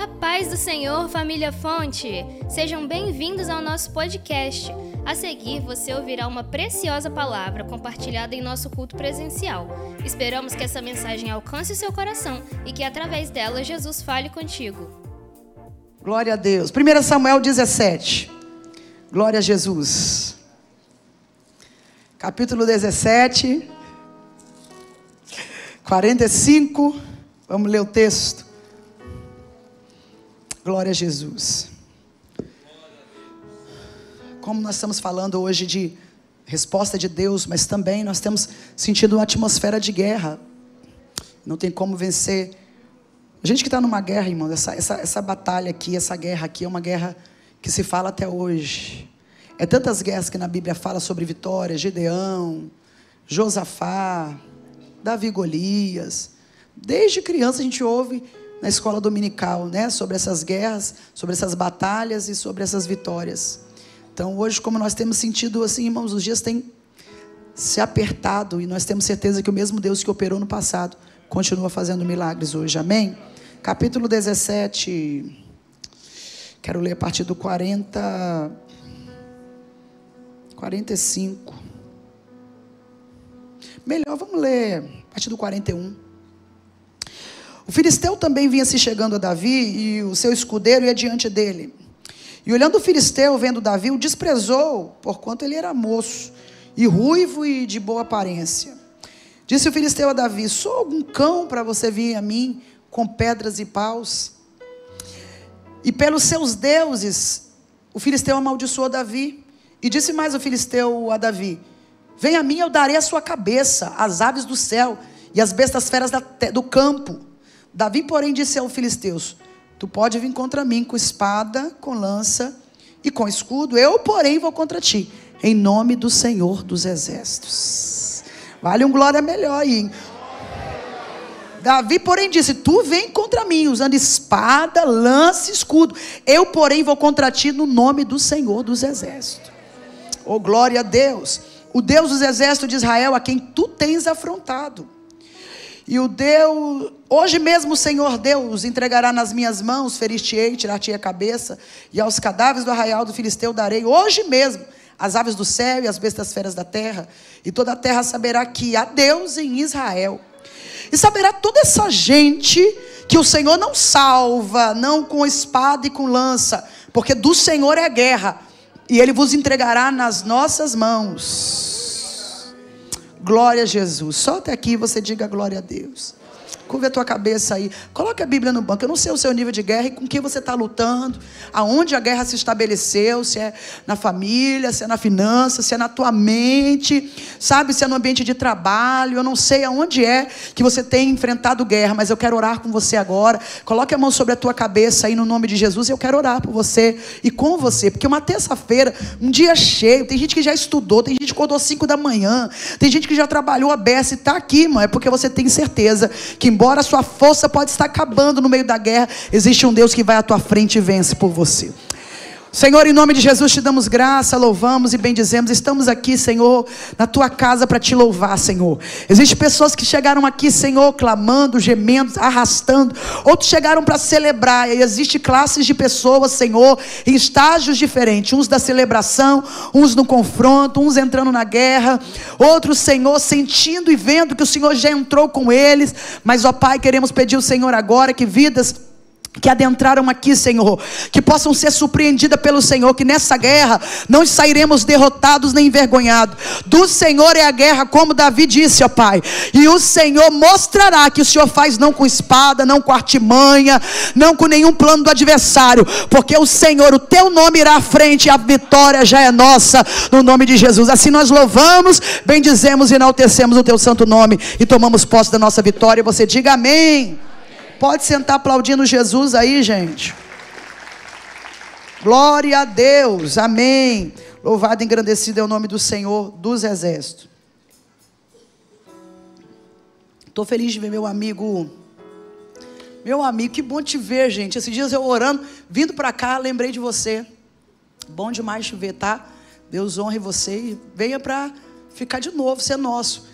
A paz do Senhor, família Fonte! Sejam bem-vindos ao nosso podcast. A seguir, você ouvirá uma preciosa palavra compartilhada em nosso culto presencial. Esperamos que essa mensagem alcance o seu coração e que através dela Jesus fale contigo. Glória a Deus. 1 Samuel 17. Glória a Jesus. Capítulo 17. 45. Vamos ler o texto. Glória a Jesus. Como nós estamos falando hoje de resposta de Deus, mas também nós temos sentido uma atmosfera de guerra. Não tem como vencer. A gente que está numa guerra, irmão, essa, essa, essa batalha aqui, essa guerra aqui é uma guerra que se fala até hoje. É tantas guerras que na Bíblia fala sobre vitória, Gedeão, Josafá, Davi Golias. Desde criança a gente ouve na escola dominical, né, sobre essas guerras, sobre essas batalhas e sobre essas vitórias. Então, hoje, como nós temos sentido assim, irmãos, os dias têm se apertado e nós temos certeza que o mesmo Deus que operou no passado continua fazendo milagres hoje. Amém? Capítulo 17. Quero ler a partir do 40 45. Melhor, vamos ler a partir do 41. O filisteu também vinha se chegando a Davi e o seu escudeiro ia diante dele. E olhando o filisteu, vendo Davi, o desprezou, porquanto ele era moço, e ruivo e de boa aparência. Disse o filisteu a Davi: Sou algum cão para você vir a mim com pedras e paus? E pelos seus deuses, o filisteu amaldiçoou Davi. E disse mais o filisteu a Davi: Vem a mim, eu darei a sua cabeça, as aves do céu e as bestas feras do campo. Davi, porém, disse aos filisteus: Tu pode vir contra mim com espada, com lança e com escudo, eu, porém, vou contra ti, em nome do Senhor dos Exércitos. Vale um glória melhor aí. Hein? Davi, porém, disse: Tu vem contra mim, usando espada, lança e escudo. Eu, porém, vou contra ti no nome do Senhor dos Exércitos. Oh, glória a Deus. O Deus dos exércitos de Israel, a quem tu tens afrontado. E o Deus, hoje mesmo o Senhor Deus entregará nas minhas mãos, ferir-te-ei, tirar-te a cabeça, e aos cadáveres do arraial do Filisteu darei, hoje mesmo, as aves do céu e as bestas feras da terra, e toda a terra saberá que há Deus em Israel. E saberá toda essa gente que o Senhor não salva, não com espada e com lança, porque do Senhor é a guerra, e Ele vos entregará nas nossas mãos. Glória a Jesus. Só até aqui você diga glória a Deus. Curva a tua cabeça aí. Coloque a Bíblia no banco. Eu não sei o seu nível de guerra e com quem você está lutando. Aonde a guerra se estabeleceu. Se é na família, se é na finança, se é na tua mente. Sabe, se é no ambiente de trabalho. Eu não sei aonde é que você tem enfrentado guerra. Mas eu quero orar com você agora. Coloque a mão sobre a tua cabeça aí no nome de Jesus. Eu quero orar por você e com você. Porque uma terça-feira, um dia cheio. Tem gente que já estudou. Tem gente que acordou 5 da manhã. Tem gente que já trabalhou a beça e está aqui, mano. É porque você tem certeza que embora a sua força pode estar acabando no meio da guerra, existe um Deus que vai à tua frente e vence por você. Senhor, em nome de Jesus te damos graça, louvamos e bendizemos. Estamos aqui, Senhor, na tua casa para te louvar, Senhor. Existem pessoas que chegaram aqui, Senhor, clamando, gemendo, arrastando. Outros chegaram para celebrar. E existem classes de pessoas, Senhor, em estágios diferentes. Uns da celebração, uns no confronto, uns entrando na guerra. Outros, Senhor, sentindo e vendo que o Senhor já entrou com eles. Mas, ó Pai, queremos pedir ao Senhor agora que vidas que adentraram aqui, Senhor, que possam ser surpreendidas pelo Senhor, que nessa guerra não sairemos derrotados nem envergonhados. Do Senhor é a guerra, como Davi disse, ó Pai. E o Senhor mostrará que o Senhor faz não com espada, não com artimanha, não com nenhum plano do adversário, porque o Senhor, o teu nome irá à frente, e a vitória já é nossa, no nome de Jesus. Assim nós louvamos, bendizemos e enaltecemos o teu santo nome e tomamos posse da nossa vitória. E você diga amém. Pode sentar aplaudindo Jesus aí, gente. Glória a Deus, amém. Louvado e engrandecido é o nome do Senhor dos Exércitos. Estou feliz de ver meu amigo. Meu amigo, que bom te ver, gente. Esses dias eu orando, vindo para cá, lembrei de você. Bom demais te ver, tá? Deus honre você e venha para ficar de novo, ser nosso.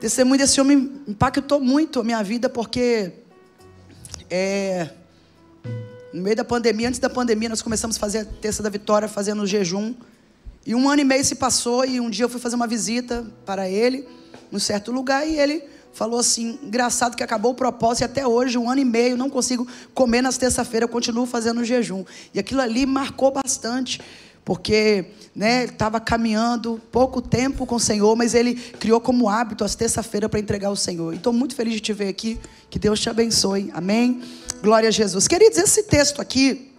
Testemunho desse homem impactou muito a minha vida, porque é, No meio da pandemia, antes da pandemia, nós começamos a fazer a terça da vitória, fazendo jejum. E um ano e meio se passou, e um dia eu fui fazer uma visita para ele, num certo lugar, e ele falou assim: engraçado que acabou o propósito, e até hoje, um ano e meio, não consigo comer nas terça-feira, eu continuo fazendo jejum. E aquilo ali marcou bastante, porque né, estava caminhando pouco tempo com o Senhor, mas ele criou como hábito as terça-feira para entregar ao Senhor. Estou muito feliz de te ver aqui, que Deus te abençoe, amém? Glória a Jesus. Queridos, esse texto aqui,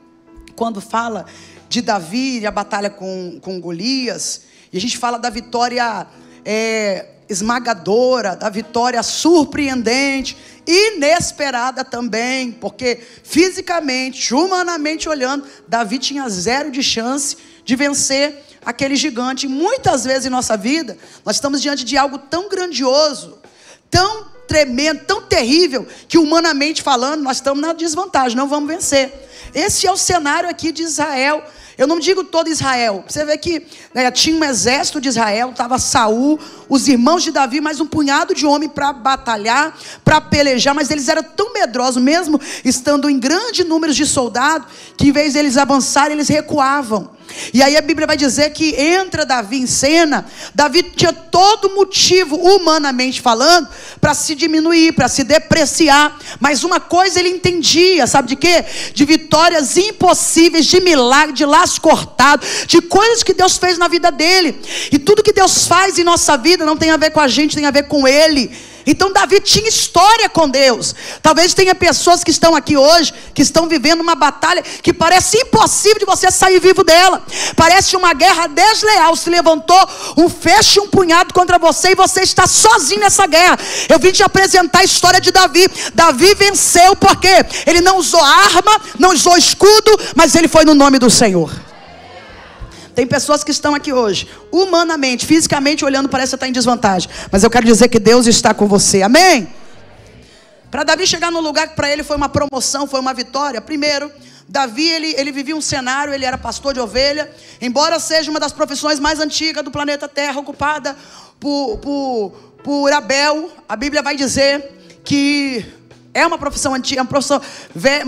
quando fala de Davi e a batalha com, com Golias, e a gente fala da vitória é, esmagadora, da vitória surpreendente, inesperada também, porque fisicamente, humanamente olhando, Davi tinha zero de chance de vencer aquele gigante. Muitas vezes em nossa vida, nós estamos diante de algo tão grandioso, tão tremendo, tão terrível, que humanamente falando, nós estamos na desvantagem, não vamos vencer. Esse é o cenário aqui de Israel. Eu não digo todo Israel. Você vê que né, tinha um exército de Israel, estava Saul, os irmãos de Davi, mais um punhado de homem para batalhar, para pelejar, mas eles eram tão medrosos, mesmo estando em grande número de soldados, que em vez deles avançarem, eles recuavam. E aí a Bíblia vai dizer que entra Davi em cena. Davi tinha todo motivo, humanamente falando, para se diminuir, para se depreciar. Mas uma coisa ele entendia, sabe de quê? De vitórias impossíveis, de milagre, de laço cortado, de coisas que Deus fez na vida dele. E tudo que Deus faz em nossa vida não tem a ver com a gente, tem a ver com ele. Então Davi tinha história com Deus. Talvez tenha pessoas que estão aqui hoje, que estão vivendo uma batalha que parece impossível de você sair vivo dela. Parece uma guerra desleal. Se levantou um fecho, um punhado contra você e você está sozinho nessa guerra. Eu vim te apresentar a história de Davi. Davi venceu porque ele não usou arma, não usou escudo, mas ele foi no nome do Senhor. Tem pessoas que estão aqui hoje, humanamente, fisicamente olhando, parece que está em desvantagem. Mas eu quero dizer que Deus está com você. Amém? Para Davi chegar no lugar que para ele foi uma promoção, foi uma vitória. Primeiro, Davi, ele, ele vivia um cenário, ele era pastor de ovelha. Embora seja uma das profissões mais antigas do planeta Terra, ocupada por, por, por Abel, a Bíblia vai dizer que é uma profissão antiga, uma profissão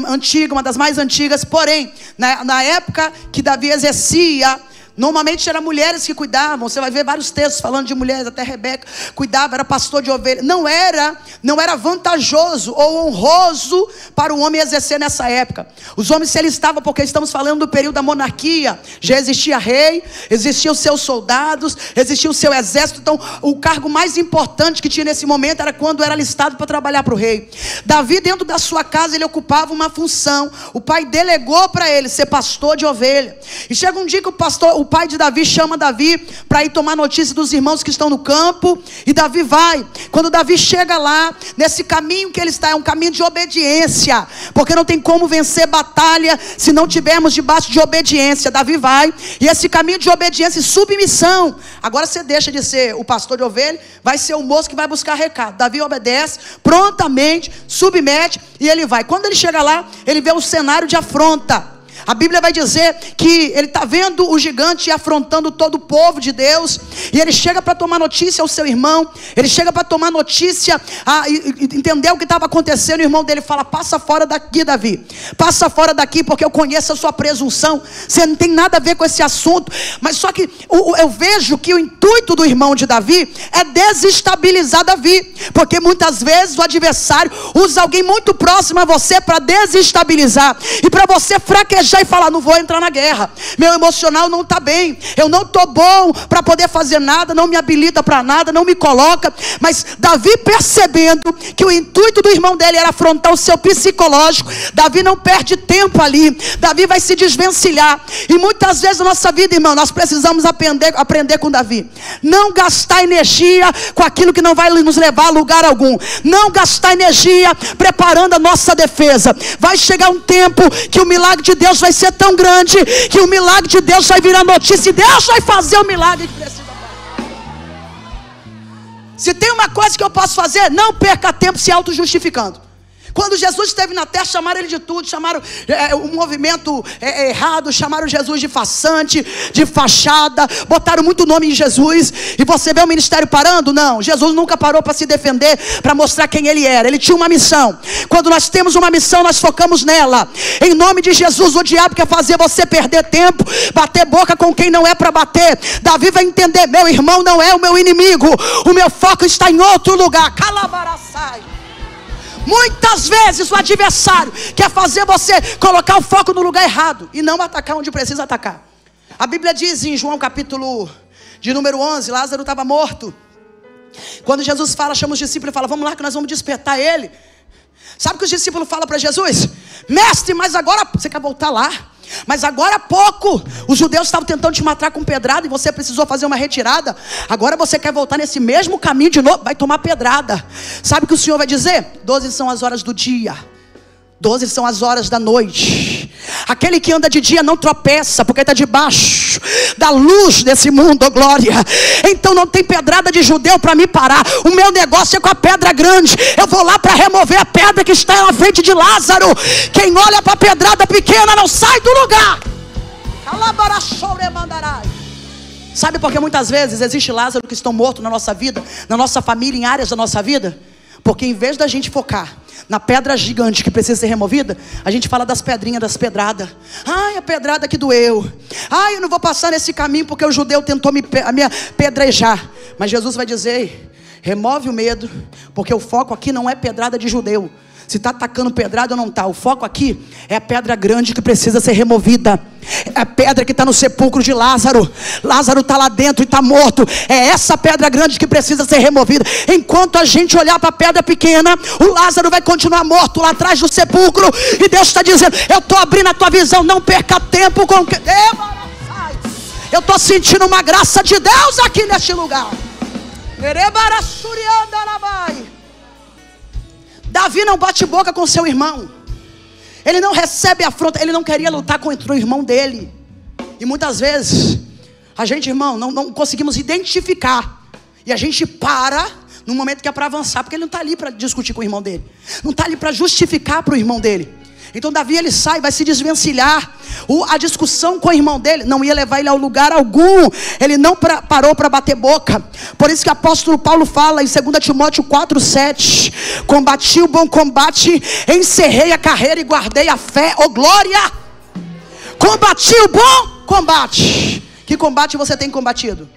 antiga, uma das mais antigas. Porém, na, na época que Davi exercia Normalmente eram mulheres que cuidavam. Você vai ver vários textos falando de mulheres, até Rebeca cuidava, era pastor de ovelha. Não era, não era vantajoso ou honroso para o homem exercer nessa época. Os homens se estavam, porque estamos falando do período da monarquia. Já existia rei, existiam seus soldados, existia o seu exército. Então, o cargo mais importante que tinha nesse momento era quando era listado para trabalhar para o rei. Davi, dentro da sua casa, ele ocupava uma função. O pai delegou para ele ser pastor de ovelha. E chega um dia que o pastor, o pai de Davi chama Davi para ir tomar notícia dos irmãos que estão no campo. E Davi vai. Quando Davi chega lá, nesse caminho que ele está, é um caminho de obediência. Porque não tem como vencer batalha se não tivermos debaixo de obediência. Davi vai. E esse caminho de obediência e submissão. Agora você deixa de ser o pastor de ovelha, vai ser o moço que vai buscar recado. Davi obedece prontamente, submete e ele vai. Quando ele chega lá, ele vê o cenário de afronta. A Bíblia vai dizer que ele está vendo o gigante afrontando todo o povo de Deus, e ele chega para tomar notícia ao seu irmão, ele chega para tomar notícia, a, entender o que estava acontecendo, o irmão dele fala: Passa fora daqui, Davi, passa fora daqui, porque eu conheço a sua presunção, você não tem nada a ver com esse assunto, mas só que eu vejo que o intuito do irmão de Davi é desestabilizar Davi, porque muitas vezes o adversário usa alguém muito próximo a você para desestabilizar e para você fraquejar e falar: não vou entrar na guerra. Meu emocional não está bem. Eu não estou bom para poder fazer nada. Não me habilita para nada. Não me coloca. Mas Davi percebendo que o intuito do irmão dele era afrontar o seu psicológico. Davi não perde tempo ali. Davi vai se desvencilhar. E muitas vezes na nossa vida, irmão, nós precisamos aprender, aprender com Davi. Não gastar energia com aquilo que não vai nos levar a lugar algum. Não gastar energia preparando a nossa defesa. Vai chegar um tempo que o milagre de Deus vai ser tão grande que o milagre de Deus vai virar notícia e Deus vai fazer o milagre que precisa. Se tem uma coisa que eu posso fazer, não perca tempo se auto-justificando. Quando Jesus esteve na terra, chamaram ele de tudo, chamaram é, um movimento é, errado, chamaram Jesus de façante, de fachada, botaram muito nome em Jesus. E você vê o ministério parando? Não, Jesus nunca parou para se defender, para mostrar quem ele era. Ele tinha uma missão. Quando nós temos uma missão, nós focamos nela. Em nome de Jesus, o diabo quer fazer você perder tempo, bater boca com quem não é para bater. Davi vai entender: meu irmão não é o meu inimigo, o meu foco está em outro lugar. Calabaraçai. Muitas vezes o adversário quer fazer você colocar o foco no lugar errado e não atacar onde precisa atacar. A Bíblia diz em João capítulo de número 11, Lázaro estava morto. Quando Jesus fala, chama os discípulos e fala: Vamos lá que nós vamos despertar ele. Sabe o que os discípulos falam para Jesus? Mestre, mas agora você quer voltar lá? Mas agora há pouco, os judeus estavam tentando te matar com pedrada e você precisou fazer uma retirada. Agora você quer voltar nesse mesmo caminho de novo, vai tomar pedrada. Sabe o que o Senhor vai dizer? Doze são as horas do dia. Doze são as horas da noite. Aquele que anda de dia não tropeça, porque está debaixo da luz desse mundo, oh glória. Então não tem pedrada de judeu para me parar. O meu negócio é com a pedra grande. Eu vou lá para remover a pedra que está na frente de Lázaro. Quem olha para a pedrada pequena não sai do lugar. Sabe por que muitas vezes existe Lázaro que estão mortos na nossa vida, na nossa família, em áreas da nossa vida? Porque em vez da gente focar na pedra gigante que precisa ser removida, a gente fala das pedrinhas, das pedradas. Ai, a pedrada que doeu. Ai, eu não vou passar nesse caminho porque o judeu tentou me, me apedrejar. Mas Jesus vai dizer: remove o medo, porque o foco aqui não é pedrada de judeu. Se está atacando pedrada ou não está. O foco aqui é a pedra grande que precisa ser removida. É a pedra que está no sepulcro de Lázaro. Lázaro está lá dentro e está morto. É essa pedra grande que precisa ser removida. Enquanto a gente olhar para a pedra pequena, o Lázaro vai continuar morto lá atrás do sepulcro. E Deus está dizendo: Eu estou abrindo a tua visão. Não perca tempo com. Eu estou sentindo uma graça de Deus aqui neste lugar. Davi não bate boca com seu irmão. Ele não recebe afronta, ele não queria lutar contra o irmão dele. E muitas vezes, a gente, irmão, não, não conseguimos identificar. E a gente para no momento que é para avançar, porque ele não está ali para discutir com o irmão dele. Não está ali para justificar para o irmão dele. Então Davi ele sai, vai se desvencilhar. O, a discussão com o irmão dele não ia levar ele ao lugar algum. Ele não pra, parou para bater boca. Por isso que o apóstolo Paulo fala em 2 Timóteo 4,7: Combati o bom combate, encerrei a carreira e guardei a fé, oh glória! Combati o bom combate. Que combate você tem combatido?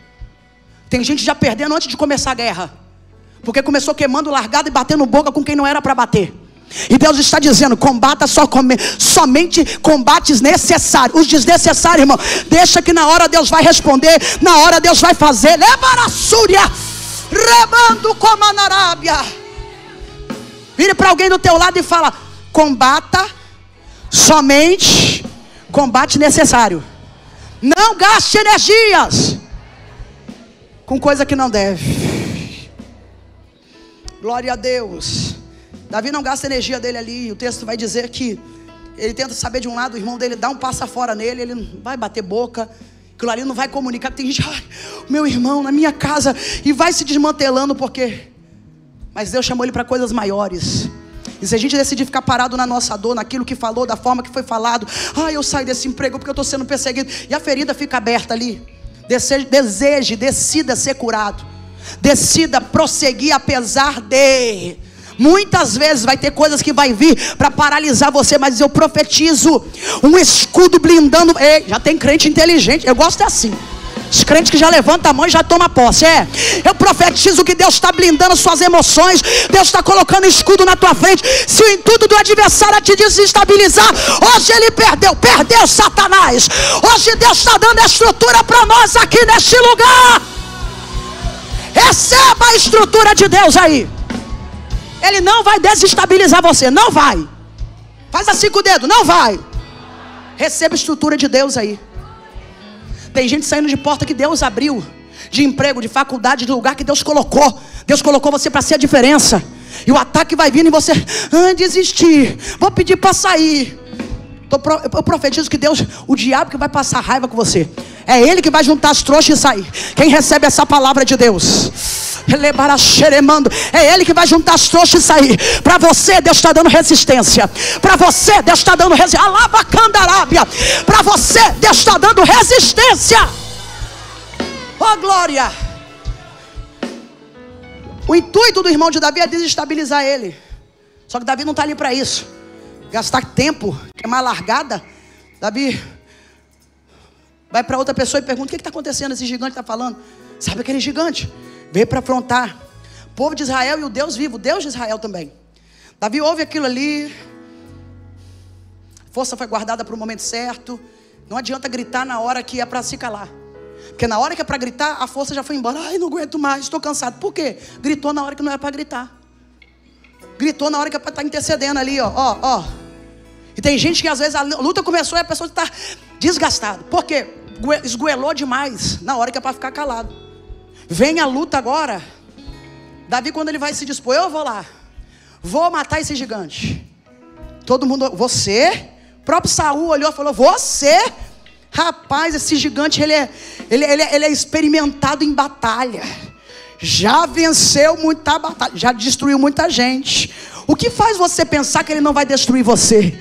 Tem gente já perdendo antes de começar a guerra. Porque começou queimando largada e batendo boca com quem não era para bater. E Deus está dizendo: combata só somente combates necessários. Os desnecessários, irmão, deixa que na hora Deus vai responder, na hora Deus vai fazer. Leva a súria, remando como a Arábia. Vire para alguém do teu lado e fala: combata somente combate necessário. Não gaste energias com coisa que não deve. Glória a Deus. Davi não gasta energia dele ali. O texto vai dizer que ele tenta saber de um lado, o irmão dele dá um passo fora nele, ele vai bater boca. Aquilo ali não vai comunicar. Tem gente, ai, meu irmão, na minha casa, e vai se desmantelando porque. Mas Deus chamou ele para coisas maiores. E se a gente decidir ficar parado na nossa dor, naquilo que falou, da forma que foi falado, ai, eu saio desse emprego porque eu estou sendo perseguido, e a ferida fica aberta ali. Deseje, deseje, decida ser curado. Decida prosseguir apesar de. Muitas vezes vai ter coisas que vai vir para paralisar você, mas eu profetizo um escudo blindando. Ei, já tem crente inteligente, eu gosto assim. Os crentes que já levanta a mão e já toma posse. É. Eu profetizo que Deus está blindando suas emoções. Deus está colocando escudo na tua frente. Se o intuito do adversário é te desestabilizar, hoje ele perdeu. Perdeu Satanás. Hoje Deus está dando a estrutura para nós aqui neste lugar. Receba a estrutura de Deus aí. Ele não vai desestabilizar você, não vai. Faz assim com o dedo, não vai. Receba a estrutura de Deus aí. Tem gente saindo de porta que Deus abriu, de emprego, de faculdade, de lugar que Deus colocou. Deus colocou você para ser a diferença. E o ataque vai vindo e você, ah, desistir, vou pedir para sair. Eu profetizo que Deus, o diabo que vai passar raiva com você, é ele que vai juntar as trouxas e sair. Quem recebe essa palavra de Deus? É Ele que vai juntar as trouxas e sair. Para você, Deus está dando resistência. Para você, Deus está dando resistência. Alava. Para você, Deus está dando resistência. Oh glória! O intuito do irmão de Davi é desestabilizar ele. Só que Davi não está ali para isso. Gastar tempo, queimar largada. Davi vai para outra pessoa e pergunta: o que está acontecendo? Esse gigante está falando. Sabe aquele gigante? Veio para afrontar o povo de Israel e o Deus vivo, o Deus de Israel também. Davi ouve aquilo ali. Força foi guardada para o momento certo. Não adianta gritar na hora que é para se calar. Porque na hora que é para gritar, a força já foi embora. Ai, não aguento mais, estou cansado. Por quê? Gritou na hora que não era para gritar. Gritou na hora que é para estar tá intercedendo ali, ó, ó, ó. E tem gente que às vezes a luta começou e a pessoa está desgastada. Por quê? Esgoelou demais na hora que é para ficar calado. Vem a luta agora. Davi, quando ele vai se dispor, eu vou lá. Vou matar esse gigante. Todo mundo, você? O próprio Saul olhou e falou: Você? Rapaz, esse gigante, ele é, ele, ele, ele é experimentado em batalha. Já venceu muita batalha, já destruiu muita gente. O que faz você pensar que ele não vai destruir você?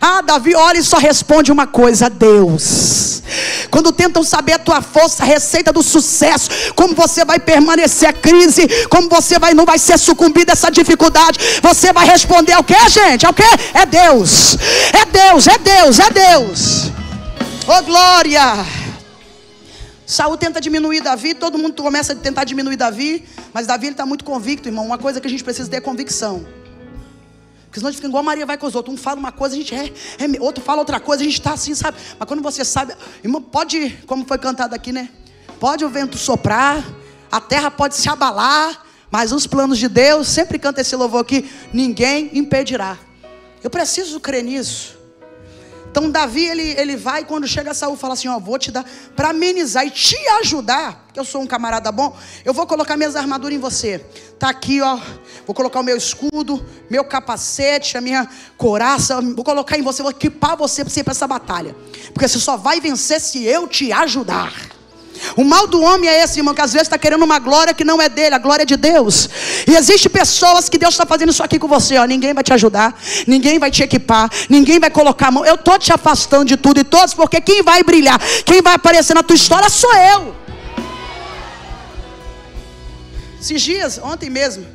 Ah, Davi olha e só responde uma coisa: Deus. Quando tentam saber a tua força, a receita do sucesso, como você vai permanecer a crise, como você vai não vai ser sucumbido a essa dificuldade, você vai responder ao que, gente? Ao que? É Deus. É Deus, é Deus, é Deus. Oh glória! Saul tenta diminuir Davi, todo mundo começa a tentar diminuir Davi, mas Davi está muito convicto, irmão. Uma coisa que a gente precisa ter é convicção. Porque senão a gente fica igual a Maria vai com os outros. Um fala uma coisa, a gente é, é outro fala outra coisa, a gente está assim, sabe? Mas quando você sabe, irmão, pode, como foi cantado aqui, né? Pode o vento soprar, a terra pode se abalar, mas os planos de Deus, sempre canta esse louvor aqui, ninguém impedirá. Eu preciso crer nisso. Então Davi ele, ele vai quando chega Saul fala assim, ó, vou te dar para amenizar e te ajudar, que eu sou um camarada bom, eu vou colocar minhas armaduras em você. Tá aqui, ó, vou colocar o meu escudo, meu capacete, a minha coraça, vou colocar em você, vou equipar você para essa batalha. Porque você só vai vencer se eu te ajudar. O mal do homem é esse, irmão, que às vezes está querendo uma glória que não é dele, a glória é de Deus. E existe pessoas que Deus está fazendo isso aqui com você, ó. Ninguém vai te ajudar, ninguém vai te equipar, ninguém vai colocar a mão. Eu estou te afastando de tudo e todos, porque quem vai brilhar, quem vai aparecer na tua história sou eu. Esses dias, ontem mesmo,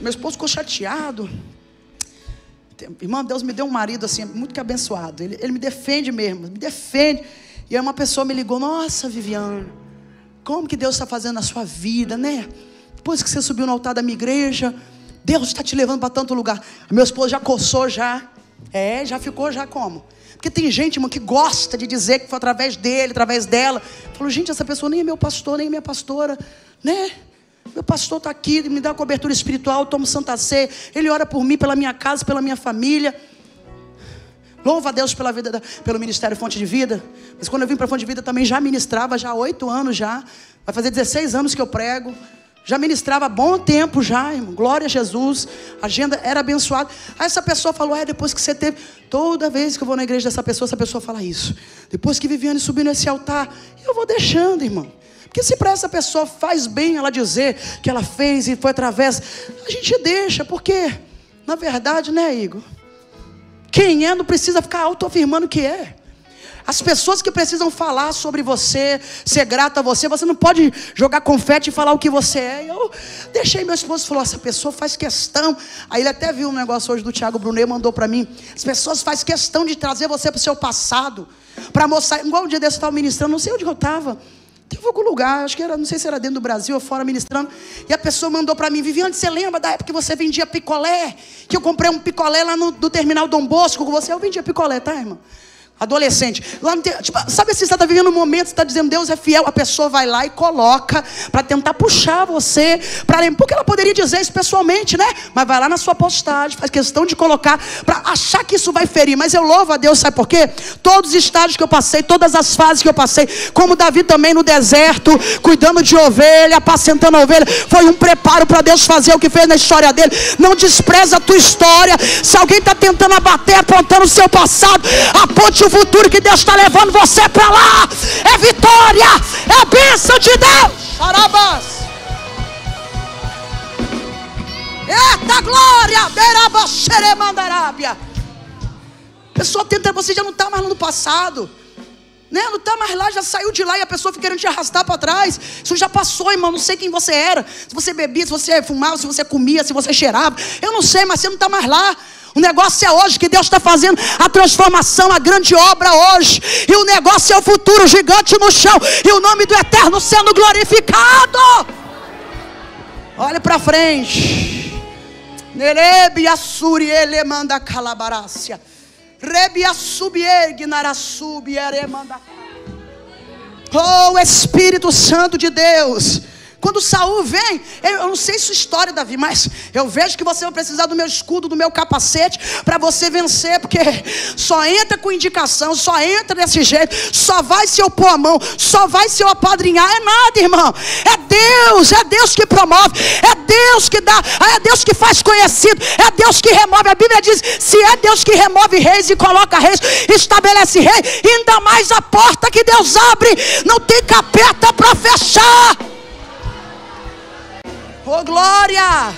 meu esposo ficou chateado. Irmão, Deus me deu um marido assim, muito que abençoado. Ele, ele me defende mesmo, me defende. E aí uma pessoa me ligou: Nossa, Viviane, como que Deus está fazendo na sua vida, né? Depois que você subiu no altar da minha igreja, Deus está te levando para tanto lugar. Meu esposo já coçou já. É, já ficou já como? Porque tem gente, irmão, que gosta de dizer que foi através dele, através dela. Falou, gente, essa pessoa nem é meu pastor, nem é minha pastora, né? Meu pastor está aqui, me dá cobertura espiritual, tomo Santa Ceia, ele ora por mim, pela minha casa, pela minha família. Louva a Deus pela vida, da, pelo ministério Fonte de Vida. Mas quando eu vim para Fonte de Vida também já ministrava, já há oito anos já. Vai fazer 16 anos que eu prego. Já ministrava há bom tempo já, irmão. Glória a Jesus. A agenda era abençoada. Aí essa pessoa falou: é, depois que você teve. Toda vez que eu vou na igreja dessa pessoa, essa pessoa fala isso. Depois que Viviane subiu nesse altar, eu vou deixando, irmão. Porque se para essa pessoa faz bem ela dizer que ela fez e foi através, a gente deixa, porque, na verdade, né, Igor? Quem é não precisa ficar autoafirmando que é. As pessoas que precisam falar sobre você, ser grato a você, você não pode jogar confete e falar o que você é. Eu deixei meu esposo falou: essa pessoa faz questão. Aí ele até viu um negócio hoje do Tiago Brunet, mandou para mim. As pessoas fazem questão de trazer você para o seu passado, para mostrar. Igual um dia desse eu estava ministrando, não sei onde eu estava. Teve algum lugar, acho que era, não sei se era dentro do Brasil ou fora ministrando. E a pessoa mandou para mim, Viviane, você lembra da época que você vendia picolé? Que eu comprei um picolé lá no do terminal Dom Bosco com você? Eu vendia picolé, tá, irmão? Adolescente. Tipo, sabe se você está vivendo um momento, você está dizendo Deus é fiel, a pessoa vai lá e coloca para tentar puxar você para lembrar. Porque ela poderia dizer isso pessoalmente, né? Mas vai lá na sua postagem, faz questão de colocar para achar que isso vai ferir. Mas eu louvo a Deus, sabe por quê? Todos os estágios que eu passei, todas as fases que eu passei, como Davi também no deserto, cuidando de ovelha, apacentando a ovelha, foi um preparo para Deus fazer o que fez na história dele. Não despreza a tua história. Se alguém está tentando abater, apontando o seu passado, aponte o futuro que Deus está levando você para lá. É vitória, é a bênção de Deus. Charabas. Eita glória! Berabaxeremandarábia. A pessoa tenta, você já não está mais no passado. Né? Não está mais lá, já saiu de lá e a pessoa fica querendo te arrastar para trás. Isso já passou, irmão. Não sei quem você era. Se você bebia, se você fumava, se você comia, se você cheirava. Eu não sei, mas você não está mais lá. O negócio é hoje que Deus está fazendo a transformação, a grande obra hoje. E o negócio é o futuro gigante no chão. E o nome do Eterno sendo glorificado. Olhe para frente. Nerebe assuri ele manda calabarácia. Rebi assubieg narassubi manda. Oh Espírito Santo de Deus. Quando Saul vem, eu não sei sua história, Davi, mas eu vejo que você vai precisar do meu escudo, do meu capacete, para você vencer, porque só entra com indicação, só entra desse jeito, só vai se opor a mão, só vai se apadrinhar. É nada, irmão. É Deus, é Deus que promove, é Deus que dá, é Deus que faz conhecido, é Deus que remove. A Bíblia diz: se é Deus que remove reis e coloca reis, estabelece rei, ainda mais a porta que Deus abre, não tem capeta para fechar. Oh glória!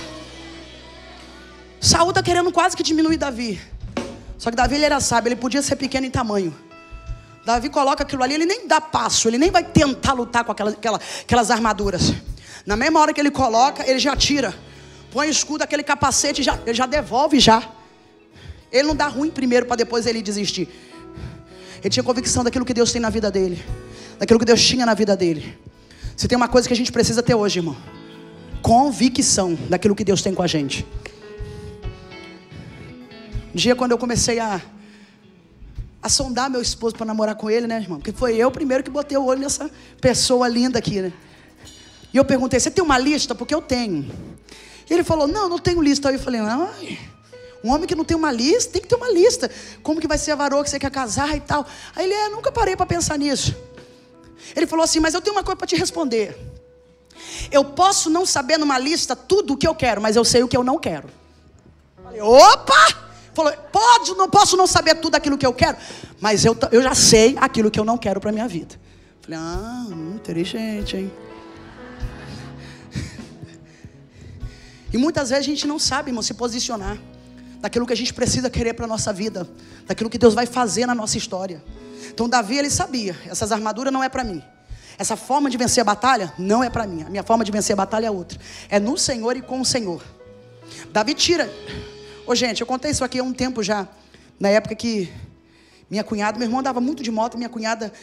Saúl está querendo quase que diminuir Davi. Só que Davi ele era sábio, ele podia ser pequeno em tamanho. Davi coloca aquilo ali, ele nem dá passo, ele nem vai tentar lutar com aquelas, aquelas, aquelas armaduras. Na mesma hora que ele coloca, ele já tira. Põe o escudo, aquele capacete, já, ele já devolve já. Ele não dá ruim primeiro para depois ele desistir. Ele tinha convicção daquilo que Deus tem na vida dele. Daquilo que Deus tinha na vida dele. Se tem uma coisa que a gente precisa ter hoje, irmão convicção daquilo que Deus tem com a gente. Um dia quando eu comecei a a sondar meu esposo para namorar com ele, né, irmão? Porque foi eu primeiro que botei o olho nessa pessoa linda aqui, né? E eu perguntei: "Você tem uma lista? Porque eu tenho". E ele falou: "Não, não tenho lista". Aí eu falei: "Não, um homem que não tem uma lista, tem que ter uma lista. Como que vai ser a varoa que você quer casar e tal?". Aí ele: "É, nunca parei para pensar nisso". Ele falou assim: "Mas eu tenho uma coisa para te responder". Eu posso não saber numa lista tudo o que eu quero, mas eu sei o que eu não quero. Falei, opa! Falou, pode, não posso não saber tudo aquilo que eu quero, mas eu, eu já sei aquilo que eu não quero para minha vida. Falei, ah, hum, inteligente, hein? E muitas vezes a gente não sabe, irmão, se posicionar daquilo que a gente precisa querer para a nossa vida, daquilo que Deus vai fazer na nossa história. Então Davi ele sabia, essas armaduras não é para mim. Essa forma de vencer a batalha não é para mim. A minha forma de vencer a batalha é outra. É no Senhor e com o Senhor. Davi tira. Ô, gente, eu contei isso aqui há um tempo já. Na época que minha cunhada, meu irmão andava muito de moto, minha cunhada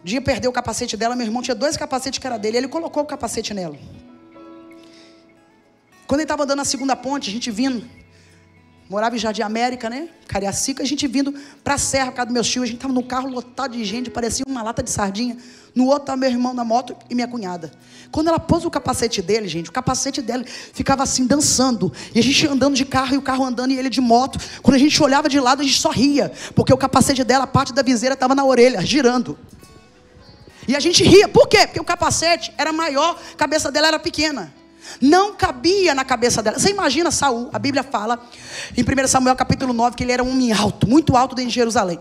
um dia perdeu o capacete dela, meu irmão tinha dois capacetes que era dele, ele colocou o capacete nela. Quando ele estava andando na segunda ponte, a gente vindo, morava em Jardim América, né? Cariacica, a gente vindo para a serra, por causa do meu tio, a gente estava no carro lotado de gente, parecia uma lata de sardinha. No outro estava meu irmão na moto e minha cunhada. Quando ela pôs o capacete dele, gente, o capacete dele ficava assim, dançando. E a gente andando de carro e o carro andando e ele de moto. Quando a gente olhava de lado, a gente só ria. Porque o capacete dela, a parte da viseira estava na orelha, girando. E a gente ria. Por quê? Porque o capacete era maior, a cabeça dela era pequena. Não cabia na cabeça dela. Você imagina Saul, a Bíblia fala em 1 Samuel capítulo 9 que ele era um homem alto, muito alto dentro de Jerusalém.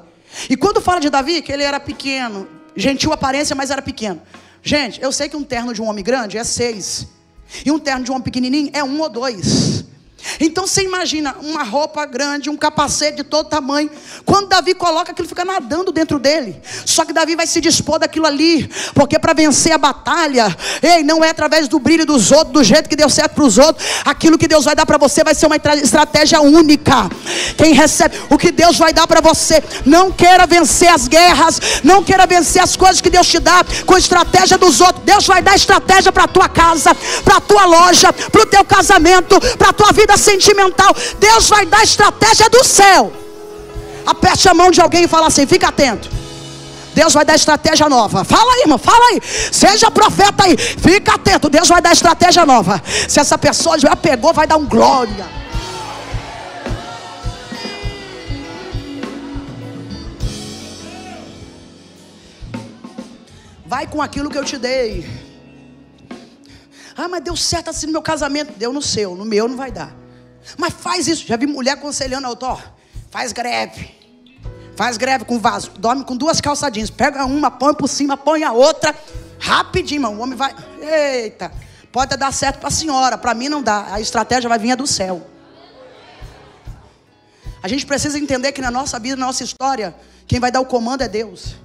E quando fala de Davi, que ele era pequeno, gentil aparência, mas era pequeno. Gente, eu sei que um terno de um homem grande é seis. E um terno de um homem pequenininho é um ou dois. Então você imagina uma roupa grande, um capacete de todo tamanho. Quando Davi coloca aquilo, fica nadando dentro dele. Só que Davi vai se dispor daquilo ali, porque para vencer a batalha, ei, não é através do brilho dos outros, do jeito que deu certo para os outros. Aquilo que Deus vai dar para você vai ser uma estratégia única. Quem recebe o que Deus vai dar para você, não queira vencer as guerras, não queira vencer as coisas que Deus te dá com estratégia dos outros. Deus vai dar estratégia para tua casa, para tua loja, para o teu casamento, para tua vida sentimental. Deus vai dar estratégia do céu. Aperte a mão de alguém e fala assim: fica atento. Deus vai dar estratégia nova. Fala aí, irmão, fala aí. Seja profeta aí. Fica atento. Deus vai dar estratégia nova. Se essa pessoa já pegou, vai dar um glória. Vai com aquilo que eu te dei. Ah, mas deu certo assim no meu casamento. Deu no seu, no meu não vai dar. Mas faz isso. Já vi mulher aconselhando a outra, ó, faz greve. Faz greve com vaso. Dorme com duas calçadinhas. Pega uma, põe por cima, põe a outra. Rapidinho, mano. O homem vai. Eita. Pode dar certo para a senhora, para mim não dá. A estratégia vai vir do céu. A gente precisa entender que na nossa vida, na nossa história, quem vai dar o comando é Deus.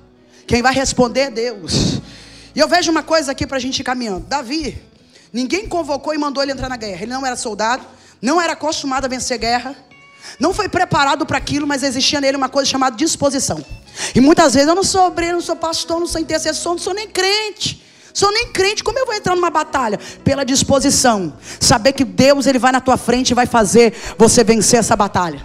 Quem vai responder é Deus. E eu vejo uma coisa aqui para a gente ir caminhando. Davi, ninguém convocou e mandou ele entrar na guerra. Ele não era soldado, não era acostumado a vencer guerra, não foi preparado para aquilo, mas existia nele uma coisa chamada disposição. E muitas vezes eu não sou obreiro, não sou pastor, não sou intercessor, não sou nem crente. Sou nem crente, como eu vou entrar numa batalha? Pela disposição. Saber que Deus ele vai na tua frente e vai fazer você vencer essa batalha.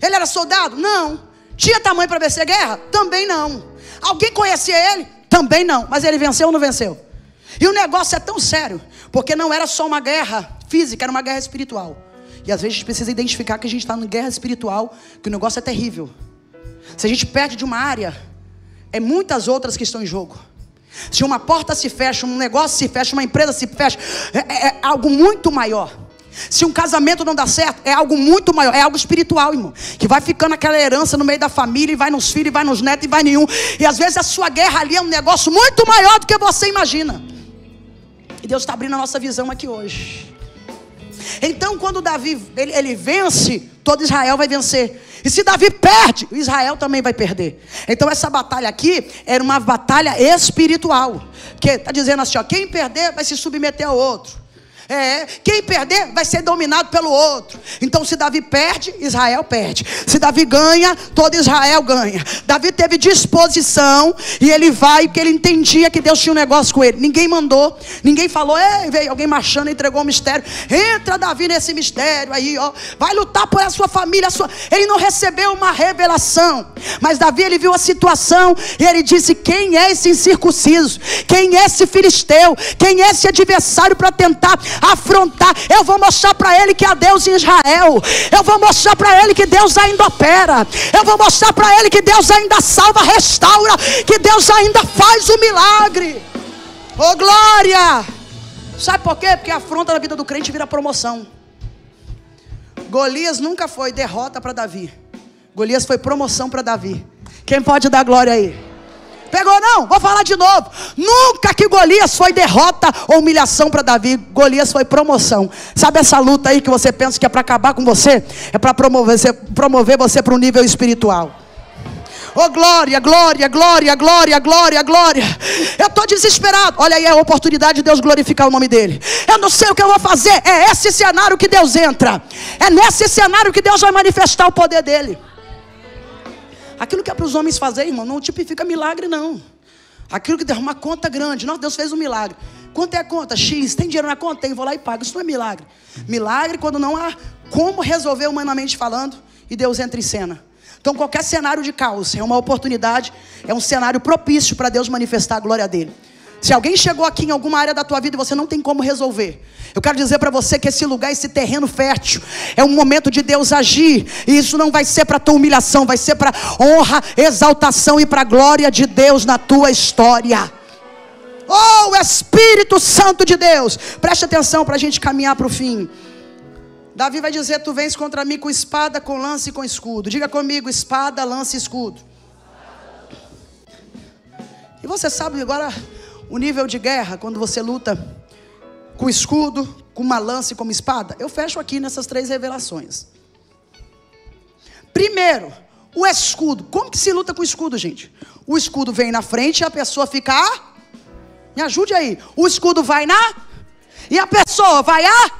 Ele era soldado? Não. Tinha tamanho para vencer guerra? Também não. Alguém conhecia ele? Também não. Mas ele venceu ou não venceu? E o negócio é tão sério, porque não era só uma guerra física, era uma guerra espiritual. E às vezes a gente precisa identificar que a gente está em guerra espiritual, que o negócio é terrível. Se a gente perde de uma área, é muitas outras que estão em jogo. Se uma porta se fecha, um negócio se fecha, uma empresa se fecha, é, é, é algo muito maior. Se um casamento não dá certo, é algo muito maior, é algo espiritual, irmão. Que vai ficando aquela herança no meio da família, e vai nos filhos, e vai nos netos, e vai nenhum. E às vezes a sua guerra ali é um negócio muito maior do que você imagina. E Deus está abrindo a nossa visão aqui hoje. Então, quando Davi ele, ele vence, todo Israel vai vencer. E se Davi perde, Israel também vai perder. Então essa batalha aqui era uma batalha espiritual. Que está dizendo assim, ó, quem perder vai se submeter ao outro. É, quem perder vai ser dominado pelo outro. Então, se Davi perde, Israel perde. Se Davi ganha, todo Israel ganha. Davi teve disposição e ele vai, porque ele entendia que Deus tinha um negócio com ele. Ninguém mandou, ninguém falou, ei, veio alguém marchando, entregou o mistério. Entra, Davi, nesse mistério aí, ó. Vai lutar por a sua família. A sua... Ele não recebeu uma revelação. Mas Davi, ele viu a situação e ele disse: Quem é esse incircunciso? Quem é esse filisteu? Quem é esse adversário para tentar afrontar. Eu vou mostrar para ele que há Deus em Israel. Eu vou mostrar para ele que Deus ainda opera. Eu vou mostrar para ele que Deus ainda salva, restaura, que Deus ainda faz o milagre. Oh glória! Sabe por quê? Porque a afronta na vida do crente vira promoção. Golias nunca foi derrota para Davi. Golias foi promoção para Davi. Quem pode dar glória aí? Pegou não? Vou falar de novo. Nunca que Golias foi derrota ou humilhação para Davi. Golias foi promoção. Sabe essa luta aí que você pensa que é para acabar com você? É para promover, promover você para um nível espiritual. Oh glória, glória, glória, glória, glória, glória. Eu estou desesperado. Olha aí a oportunidade de Deus glorificar o nome dele. Eu não sei o que eu vou fazer. É esse cenário que Deus entra. É nesse cenário que Deus vai manifestar o poder dele. Aquilo que é para os homens fazer, irmão, não tipifica milagre, não. Aquilo que der uma conta grande. Nossa, Deus fez um milagre. Quanto é a conta? X. Tem dinheiro na conta? Tem, vou lá e pago. Isso não é milagre. Milagre quando não há como resolver humanamente falando e Deus entra em cena. Então, qualquer cenário de caos é uma oportunidade, é um cenário propício para Deus manifestar a glória dele. Se alguém chegou aqui em alguma área da tua vida e você não tem como resolver, eu quero dizer para você que esse lugar, esse terreno fértil, é um momento de Deus agir. E isso não vai ser para tua humilhação, vai ser para honra, exaltação e para glória de Deus na tua história. Oh, Espírito Santo de Deus, preste atenção para a gente caminhar para o fim. Davi vai dizer: Tu vens contra mim com espada, com lance e com escudo. Diga comigo: espada, lance e escudo. E você sabe agora o nível de guerra, quando você luta com escudo, com uma lança e com uma espada, eu fecho aqui nessas três revelações. Primeiro, o escudo. Como que se luta com escudo, gente? O escudo vem na frente e a pessoa fica. Ah, me ajude aí. O escudo vai na. E a pessoa vai a.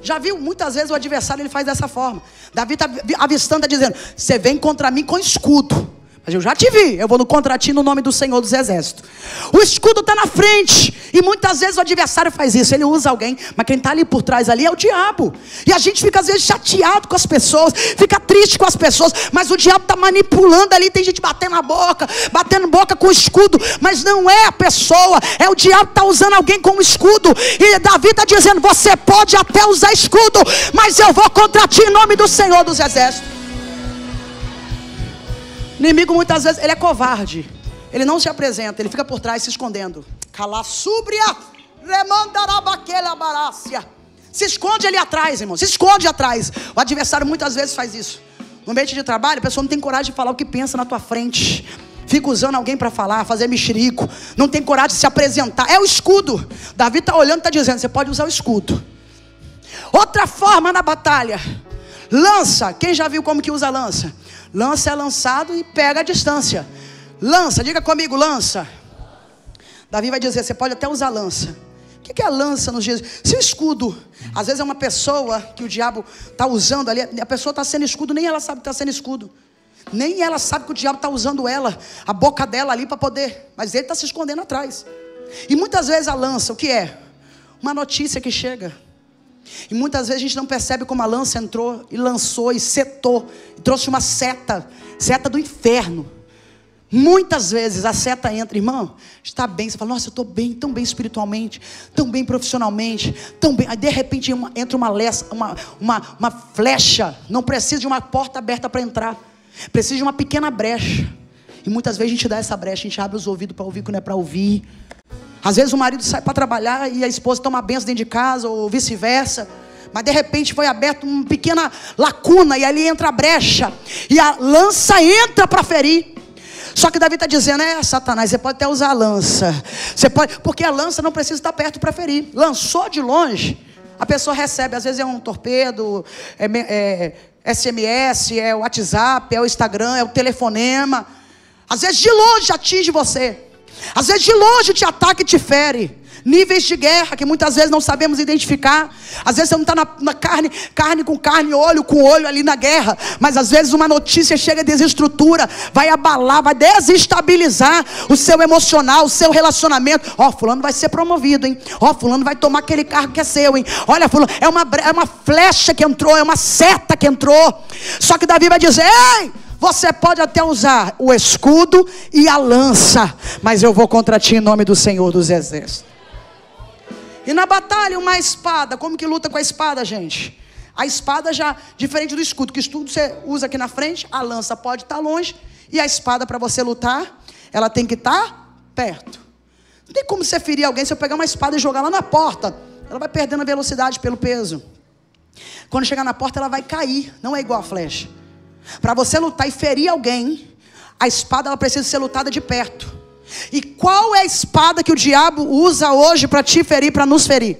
Já viu? Muitas vezes o adversário ele faz dessa forma. Davi está avistando, está dizendo: Você vem contra mim com escudo. Mas eu já te vi, eu vou no contra ti no nome do Senhor dos Exércitos. O escudo está na frente. E muitas vezes o adversário faz isso. Ele usa alguém, mas quem está ali por trás ali é o diabo. E a gente fica às vezes chateado com as pessoas, fica triste com as pessoas, mas o diabo está manipulando ali. Tem gente batendo a boca, batendo boca com o escudo, mas não é a pessoa, é o diabo que está usando alguém como escudo. E Davi está dizendo: Você pode até usar escudo, mas eu vou contra ti em nome do Senhor dos Exércitos. Inimigo muitas vezes ele é covarde. Ele não se apresenta, ele fica por trás se escondendo. Calassúbria, remandarabaquela barácia. Se esconde ali atrás, irmão. Se esconde atrás. O adversário muitas vezes faz isso. No ambiente de trabalho, a pessoa não tem coragem de falar o que pensa na tua frente. fica usando alguém para falar, fazer mexerico, não tem coragem de se apresentar. É o escudo. Davi está olhando está dizendo: você pode usar o escudo. Outra forma na batalha. Lança. Quem já viu como que usa lança? Lança é lançado e pega a distância. Lança, diga comigo, lança. Davi vai dizer: você pode até usar lança. O que é a lança nos dias? Se o escudo, às vezes é uma pessoa que o diabo está usando ali, a pessoa está sendo escudo, nem ela sabe que está sendo escudo. Nem ela sabe que o diabo está usando ela, a boca dela ali para poder. Mas ele está se escondendo atrás. E muitas vezes a lança, o que é? Uma notícia que chega. E muitas vezes a gente não percebe como a lança entrou e lançou e setou, e trouxe uma seta, seta do inferno. Muitas vezes a seta entra, irmão, está bem, você fala, nossa, eu estou bem, tão bem espiritualmente, tão bem profissionalmente, tão bem. Aí de repente entra uma, lessa, uma, uma, uma flecha, não precisa de uma porta aberta para entrar, precisa de uma pequena brecha. E muitas vezes a gente dá essa brecha, a gente abre os ouvidos para ouvir quando é para ouvir. Às vezes o marido sai para trabalhar e a esposa toma benção dentro de casa, ou vice-versa. Mas de repente foi aberta uma pequena lacuna e ali entra a brecha. E a lança entra para ferir. Só que Davi está dizendo, é Satanás, você pode até usar a lança. Você pode, porque a lança não precisa estar perto para ferir. Lançou de longe, a pessoa recebe, às vezes é um torpedo, é, é SMS, é o WhatsApp, é o Instagram, é o telefonema. Às vezes de longe atinge você. Às vezes de longe te ataca e te fere níveis de guerra que muitas vezes não sabemos identificar. Às vezes você não está na, na, carne, carne com carne, olho com olho ali na guerra, mas às vezes uma notícia chega desestrutura, vai abalar, vai desestabilizar o seu emocional, o seu relacionamento. Ó, oh, fulano vai ser promovido, hein? Ó, oh, fulano vai tomar aquele cargo que é seu, hein? Olha, fulano, é uma, é uma flecha que entrou, é uma seta que entrou. Só que Davi vai dizer: ei! Você pode até usar o escudo e a lança, mas eu vou contra ti em nome do Senhor dos Exércitos. E na batalha, uma espada. Como que luta com a espada, gente? A espada já, diferente do escudo, que escudo você usa aqui na frente, a lança pode estar longe, e a espada para você lutar, ela tem que estar perto. Não tem como você ferir alguém se eu pegar uma espada e jogar lá na porta. Ela vai perdendo a velocidade pelo peso. Quando chegar na porta, ela vai cair. Não é igual a flecha. Para você lutar e ferir alguém, a espada ela precisa ser lutada de perto. E qual é a espada que o diabo usa hoje para te ferir, para nos ferir?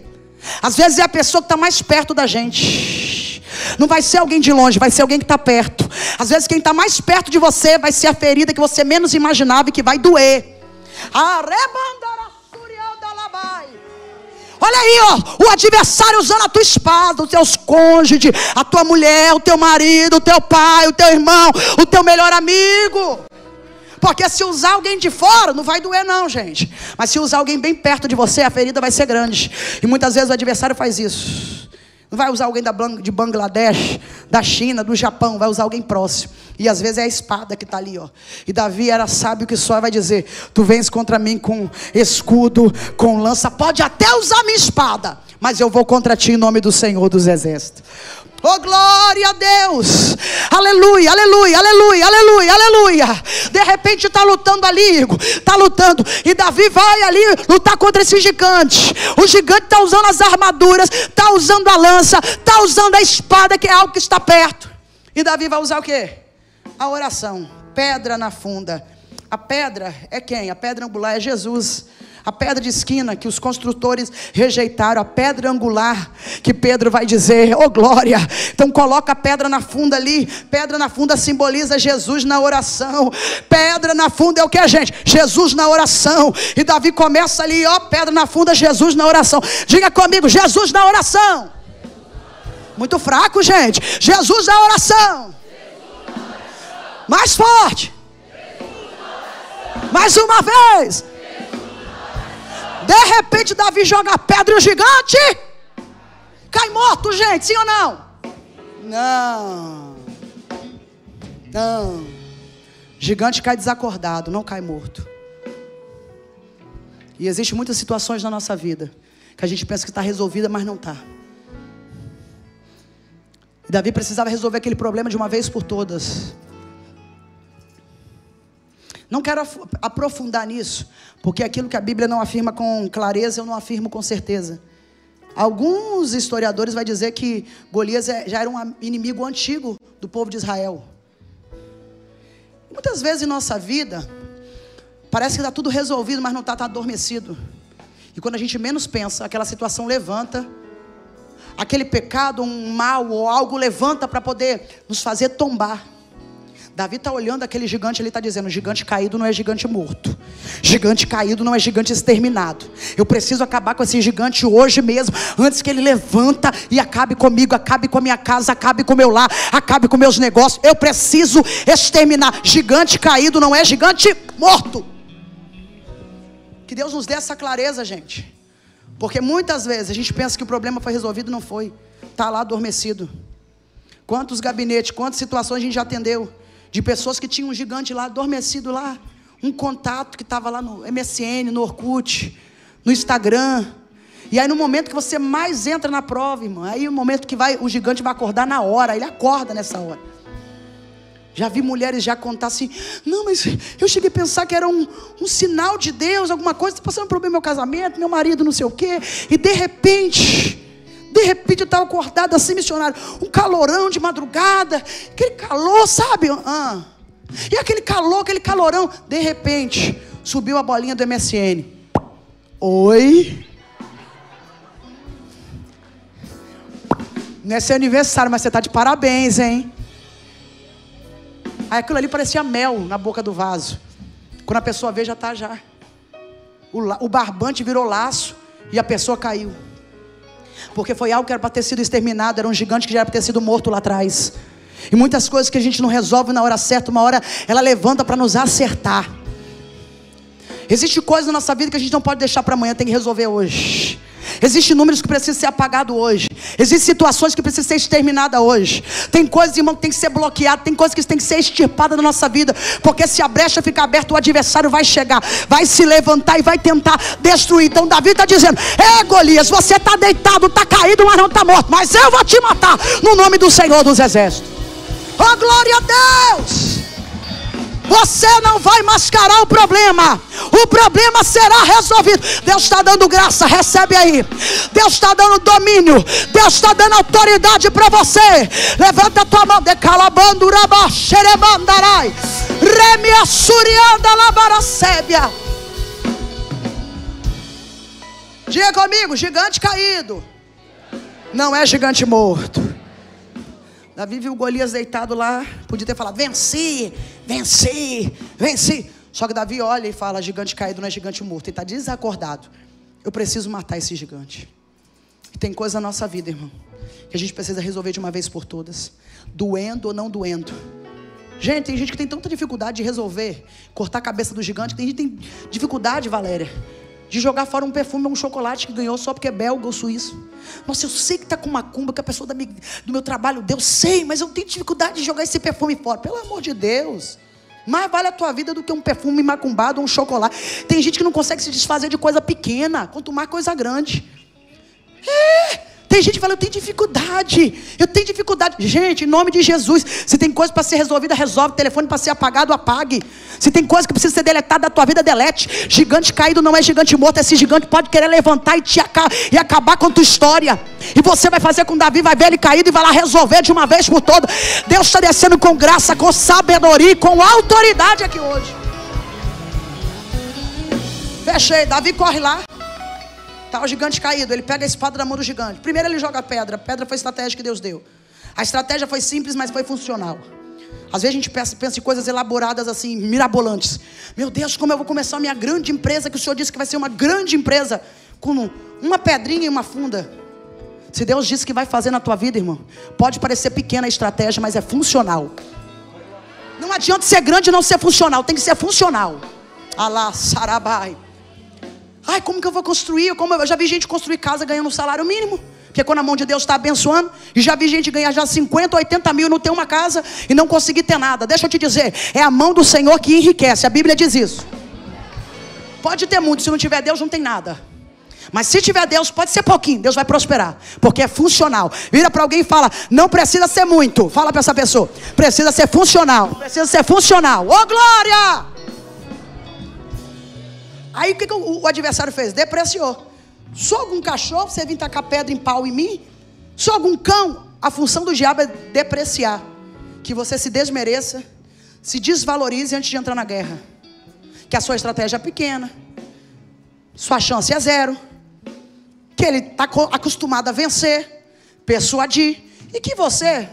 Às vezes é a pessoa que está mais perto da gente. Não vai ser alguém de longe, vai ser alguém que está perto. Às vezes quem está mais perto de você vai ser a ferida que você menos imaginava e que vai doer. Olha aí, ó, o adversário usando a tua espada, os teus cônjuges, a tua mulher, o teu marido, o teu pai, o teu irmão, o teu melhor amigo. Porque se usar alguém de fora, não vai doer, não, gente. Mas se usar alguém bem perto de você, a ferida vai ser grande. E muitas vezes o adversário faz isso. Não vai usar alguém de Bangladesh, da China, do Japão, vai usar alguém próximo. E às vezes é a espada que está ali, ó. E Davi era sábio que só vai dizer: Tu vens contra mim com escudo, com lança, pode até usar minha espada, mas eu vou contra ti em nome do Senhor dos Exércitos. Oh, glória a Deus! Aleluia, aleluia, aleluia, aleluia, aleluia. De repente está lutando ali, está lutando. E Davi vai ali lutar contra esse gigante. O gigante está usando as armaduras, está usando a lança, está usando a espada, que é algo que está perto. E Davi vai usar o que? A oração. Pedra na funda. A pedra é quem? A pedra angular é Jesus a pedra de esquina que os construtores rejeitaram, a pedra angular que Pedro vai dizer, oh glória. Então coloca a pedra na funda ali. Pedra na funda simboliza Jesus na oração. Pedra na funda é o que a gente? Jesus na oração. E Davi começa ali, ó, pedra na funda, Jesus na oração. Diga comigo, Jesus na oração. Muito fraco, gente. Jesus na oração. Mais forte. Mais uma vez. De repente, Davi joga a pedra e o gigante cai morto, gente, sim ou não? Não. Não. Gigante cai desacordado, não cai morto. E existem muitas situações na nossa vida que a gente pensa que está resolvida, mas não está. Davi precisava resolver aquele problema de uma vez por todas. Não quero aprofundar nisso, porque aquilo que a Bíblia não afirma com clareza, eu não afirmo com certeza. Alguns historiadores vão dizer que Golias é, já era um inimigo antigo do povo de Israel. Muitas vezes em nossa vida, Parece que está tudo resolvido, mas não está, está adormecido. E quando a gente menos pensa, aquela situação levanta, aquele pecado, um mal ou algo levanta para poder nos fazer tombar. Davi está olhando aquele gigante, ele está dizendo: gigante caído não é gigante morto, gigante caído não é gigante exterminado. Eu preciso acabar com esse gigante hoje mesmo, antes que ele levanta e acabe comigo, acabe com a minha casa, acabe com o meu lar, acabe com meus negócios. Eu preciso exterminar. Gigante caído não é gigante morto. Que Deus nos dê essa clareza, gente. Porque muitas vezes a gente pensa que o problema foi resolvido, não foi. Está lá adormecido. Quantos gabinetes, quantas situações a gente já atendeu de pessoas que tinham um gigante lá adormecido lá, um contato que estava lá no MSN, no Orkut, no Instagram. E aí no momento que você mais entra na prova, irmão, aí o momento que vai, o gigante vai acordar na hora, ele acorda nessa hora. Já vi mulheres já contar assim, não, mas eu cheguei a pensar que era um, um sinal de Deus, alguma coisa, está passando um problema no meu casamento, meu marido não sei o quê, e de repente, de repente eu estava acordado assim, missionário, um calorão de madrugada, aquele calor, sabe? Ah. E aquele calor, aquele calorão, de repente, subiu a bolinha do MSN. Oi? Não é seu aniversário, mas você está de parabéns, hein? Aí aquilo ali parecia mel na boca do vaso. Quando a pessoa vê, já está já. O, o barbante virou laço e a pessoa caiu. Porque foi algo que era para ter sido exterminado, era um gigante que já era para ter sido morto lá atrás. E muitas coisas que a gente não resolve na hora certa, uma hora ela levanta para nos acertar. Existe coisas na nossa vida que a gente não pode deixar para amanhã, tem que resolver hoje. Existem números que precisam ser apagados hoje. Existem situações que precisam ser exterminadas hoje. Tem coisas, irmão, que tem que ser bloqueadas. Tem coisas que tem que ser extirpadas da nossa vida. Porque se a brecha ficar aberta, o adversário vai chegar, vai se levantar e vai tentar destruir. Então Davi está dizendo: É Golias, você está deitado, está caído, mas não está morto. Mas eu vou te matar no nome do Senhor dos Exércitos. Oh, glória a Deus! Você não vai mascarar o problema. O problema será resolvido. Deus está dando graça, recebe aí. Deus está dando domínio. Deus está dando autoridade para você. Levanta a tua mão. Decalabando xeremandarai. Remia surianda labaracébia. Diga comigo, gigante caído. Não é gigante morto. Davi viu Golias deitado lá, podia ter falado: venci, venci, venci. Só que Davi olha e fala: gigante caído não é gigante morto. Ele está desacordado. Eu preciso matar esse gigante. Tem coisa na nossa vida, irmão, que a gente precisa resolver de uma vez por todas, doendo ou não doendo. Gente, tem gente que tem tanta dificuldade de resolver, cortar a cabeça do gigante, tem gente que tem dificuldade, Valéria, de jogar fora um perfume ou um chocolate que ganhou só porque é belga ou suíço. Nossa, eu sei que está com macumba, que a pessoa do meu trabalho deu, sei, mas eu tenho dificuldade de jogar esse perfume fora. Pelo amor de Deus. Mais vale a tua vida do que um perfume macumbado ou um chocolate. Tem gente que não consegue se desfazer de coisa pequena, quanto mais coisa grande. É. Tem gente que fala, eu tenho dificuldade, eu tenho dificuldade. Gente, em nome de Jesus, se tem coisa para ser resolvida, resolve. Telefone para ser apagado, apague. Se tem coisa que precisa ser deletada da tua vida, delete. Gigante caído não é gigante morto, esse gigante pode querer levantar e, te aca e acabar com a tua história. E você vai fazer com Davi, vai ver ele caído e vai lá resolver de uma vez por todas. Deus está descendo com graça, com sabedoria com autoridade aqui hoje. Fechei, Davi corre lá. Está o gigante caído, ele pega a espada da mão do gigante. Primeiro ele joga a pedra, a pedra foi a estratégia que Deus deu. A estratégia foi simples, mas foi funcional. Às vezes a gente pensa, pensa em coisas elaboradas assim, mirabolantes. Meu Deus, como eu vou começar a minha grande empresa, que o Senhor disse que vai ser uma grande empresa, com uma pedrinha e uma funda. Se Deus disse que vai fazer na tua vida, irmão, pode parecer pequena a estratégia, mas é funcional. Não adianta ser grande e não ser funcional, tem que ser funcional. Alá, sarabai. Ai, como que eu vou construir? Como eu já vi gente construir casa ganhando um salário mínimo. Porque quando a mão de Deus está abençoando, e já vi gente ganhar já 50, 80 mil, não ter uma casa e não conseguir ter nada. Deixa eu te dizer, é a mão do Senhor que enriquece. A Bíblia diz isso. Pode ter muito, se não tiver Deus, não tem nada. Mas se tiver Deus, pode ser pouquinho, Deus vai prosperar, porque é funcional. Vira para alguém e fala: não precisa ser muito. Fala para essa pessoa: precisa ser funcional. Precisa ser funcional. Ô oh, glória! Aí o que, que o, o, adversário fez? Depreciou. Só algum cachorro, você vir tacar pedra em pau em mim? Só algum cão? A função do diabo é depreciar. Que você se desmereça, se desvalorize antes de entrar na guerra. que a sua estratégia é pequena, sua chance é zero, que ele está acostumado a vencer, persuadir, e que você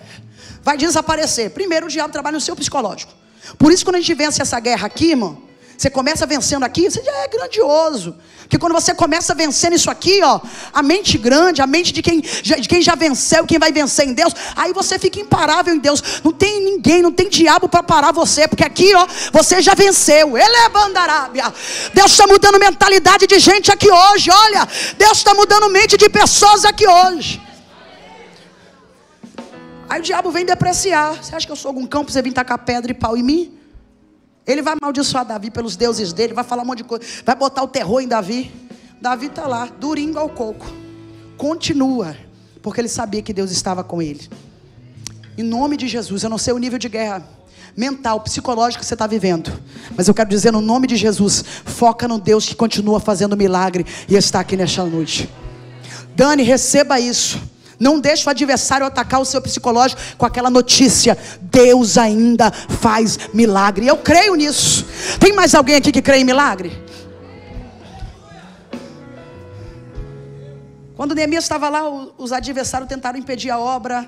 vai desaparecer. Primeiro, o diabo trabalha no seu psicológico. Por isso, quando a gente vence essa guerra aqui, irmão, você começa vencendo aqui, você já é grandioso. Porque quando você começa vencendo isso aqui, ó, a mente grande, a mente de quem, de quem já venceu, quem vai vencer em Deus, aí você fica imparável em Deus. Não tem ninguém, não tem diabo para parar você, porque aqui, ó, você já venceu. Ele é bandarábia. Deus está mudando mentalidade de gente aqui hoje. Olha, Deus está mudando mente de pessoas aqui hoje. Aí o diabo vem depreciar. Você acha que eu sou algum cão para você vir tacar pedra e pau em mim? Ele vai amaldiçoar Davi pelos deuses dele, vai falar um monte de coisa, vai botar o terror em Davi. Davi está lá, durinho ao coco. Continua, porque ele sabia que Deus estava com ele. Em nome de Jesus, eu não sei o nível de guerra mental, psicológico que você está vivendo, mas eu quero dizer no nome de Jesus, foca no Deus que continua fazendo milagre e está aqui nesta noite. Dani, receba isso. Não deixe o adversário atacar o seu psicológico com aquela notícia. Deus ainda faz milagre. Eu creio nisso. Tem mais alguém aqui que crê em milagre? Quando Neemias estava lá, os adversários tentaram impedir a obra.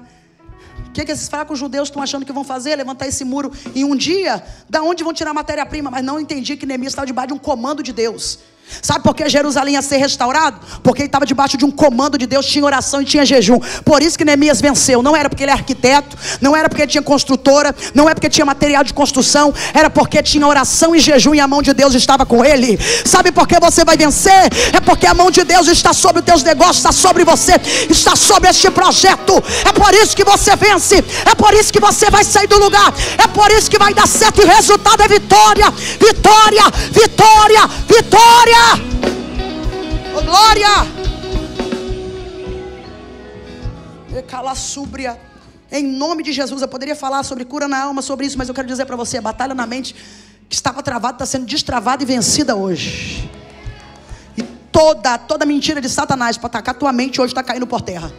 O que, que esses fracos judeus estão achando que vão fazer? Levantar esse muro em um dia? Da onde vão tirar matéria-prima? Mas não entendi que Neemias estava debaixo de um comando de Deus. Sabe por que Jerusalém ia ser restaurado? Porque ele estava debaixo de um comando de Deus, tinha oração e tinha jejum. Por isso que Neemias venceu. Não era porque ele é arquiteto, não era porque tinha construtora, não é porque tinha material de construção, era porque tinha oração e jejum e a mão de Deus estava com ele. Sabe por que você vai vencer? É porque a mão de Deus está sobre os teus negócios, está sobre você, está sobre este projeto. É por isso que você vence, é por isso que você vai sair do lugar, é por isso que vai dar certo e o resultado é vitória, vitória, vitória, vitória. Oh, glória! Cala súbria. Em nome de Jesus, eu poderia falar sobre cura na alma, sobre isso, mas eu quero dizer para você: a batalha na mente que estava travada está sendo destravada e vencida hoje. E toda, toda mentira de Satanás para atacar tua mente hoje está caindo por terra.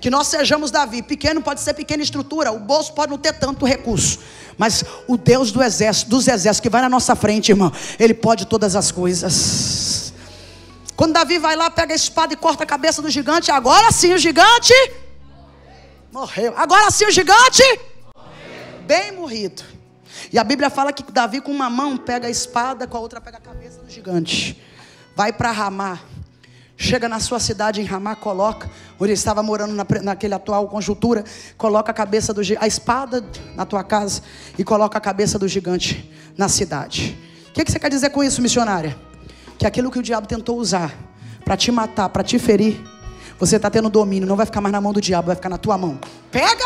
Que nós sejamos Davi. Pequeno pode ser pequena estrutura, o bolso pode não ter tanto recurso. Mas o Deus do exército, dos exércitos que vai na nossa frente, irmão, ele pode todas as coisas. Quando Davi vai lá, pega a espada e corta a cabeça do gigante, agora sim o gigante morreu. Agora sim o gigante morreu. bem morrido. E a Bíblia fala que Davi com uma mão pega a espada, com a outra pega a cabeça do gigante. Vai para Ramá. Chega na sua cidade em Ramá, coloca, onde ele estava morando na, naquele atual conjuntura, coloca a cabeça do a espada na tua casa e coloca a cabeça do gigante na cidade. O que, que você quer dizer com isso, missionária? Que aquilo que o diabo tentou usar para te matar, para te ferir, você está tendo domínio, não vai ficar mais na mão do diabo, vai ficar na tua mão. Pega!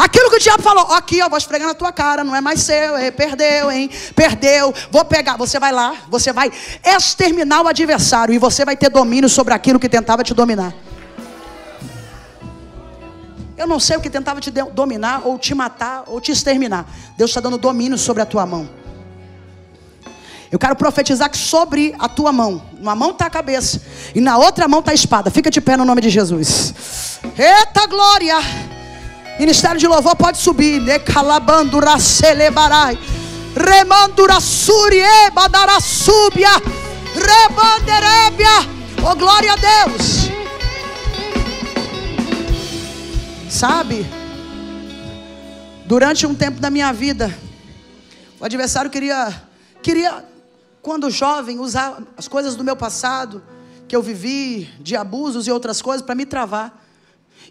Aquilo que o diabo falou, aqui, ó, vou esfregar na tua cara, não é mais seu, é, perdeu, hein? Perdeu. Vou pegar. Você vai lá, você vai exterminar o adversário e você vai ter domínio sobre aquilo que tentava te dominar. Eu não sei o que tentava te dominar, ou te matar, ou te exterminar. Deus está dando domínio sobre a tua mão. Eu quero profetizar que sobre a tua mão, uma mão está a cabeça e na outra mão está a espada. Fica de pé no nome de Jesus. Eita glória! Ministério de louvor pode subir. Necalabandura celebarai. Remandura surie badara súbia. Rebanderébia. Oh glória a Deus. Sabe? Durante um tempo da minha vida, o adversário queria queria quando jovem usar as coisas do meu passado que eu vivi de abusos e outras coisas para me travar.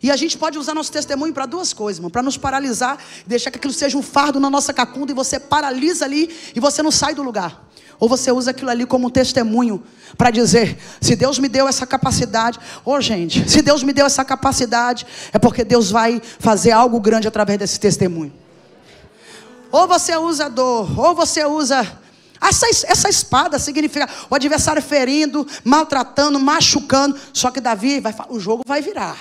E a gente pode usar nosso testemunho para duas coisas, para nos paralisar, deixar que aquilo seja um fardo na nossa cacunda e você paralisa ali e você não sai do lugar. Ou você usa aquilo ali como um testemunho para dizer: se Deus me deu essa capacidade, ô oh, gente, se Deus me deu essa capacidade, é porque Deus vai fazer algo grande através desse testemunho. Ou você usa dor, ou você usa essa, essa espada significa o adversário ferindo, maltratando, machucando. Só que Davi vai o jogo vai virar.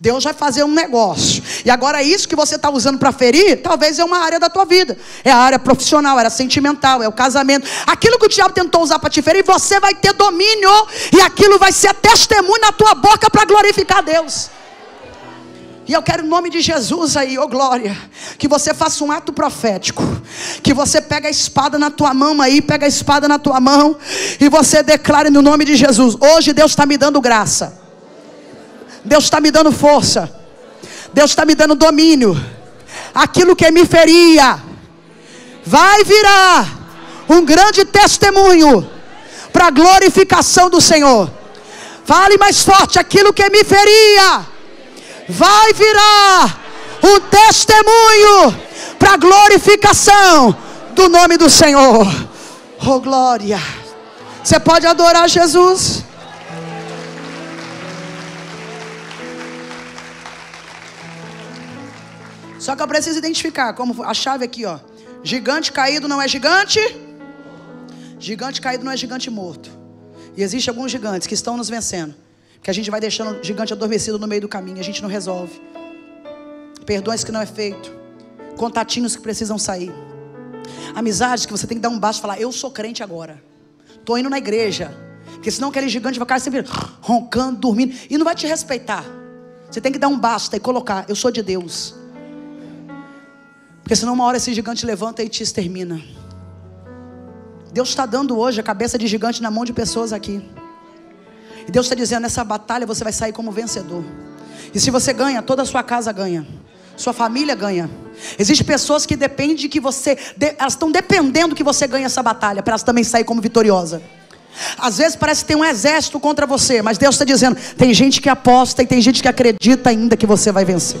Deus vai fazer um negócio. E agora isso que você está usando para ferir, talvez é uma área da tua vida. É a área profissional, a área sentimental, é o casamento. Aquilo que o diabo tentou usar para te ferir, você vai ter domínio. E aquilo vai ser testemunho na tua boca para glorificar Deus. E eu quero em nome de Jesus aí, ô oh glória, que você faça um ato profético, que você pega a espada na tua mão aí, pega a espada na tua mão e você declare no nome de Jesus: hoje Deus está me dando graça, Deus está me dando força, Deus está me dando domínio. Aquilo que me feria vai virar um grande testemunho para a glorificação do Senhor. Fale mais forte: aquilo que me feria vai virar um testemunho para a glorificação do nome do Senhor. Oh glória! Você pode adorar Jesus? Só que eu preciso identificar como a chave aqui, ó. Gigante caído não é gigante. Gigante caído não é gigante morto. E existe alguns gigantes que estão nos vencendo que a gente vai deixando o gigante adormecido no meio do caminho, a gente não resolve. Perdões que não é feito, contatinhos que precisam sair, amizades que você tem que dar um basta e falar: Eu sou crente agora, estou indo na igreja, porque senão aquele gigante vai ficar sempre roncando, dormindo e não vai te respeitar. Você tem que dar um basta e colocar: Eu sou de Deus, porque senão uma hora esse gigante levanta e te extermina. Deus está dando hoje a cabeça de gigante na mão de pessoas aqui. E Deus está dizendo: nessa batalha você vai sair como vencedor. E se você ganha, toda a sua casa ganha. Sua família ganha. Existem pessoas que dependem de que você. elas estão dependendo que você ganhe essa batalha. Para elas também sair como vitoriosa. Às vezes parece que tem um exército contra você. Mas Deus está dizendo: tem gente que aposta e tem gente que acredita ainda que você vai vencer.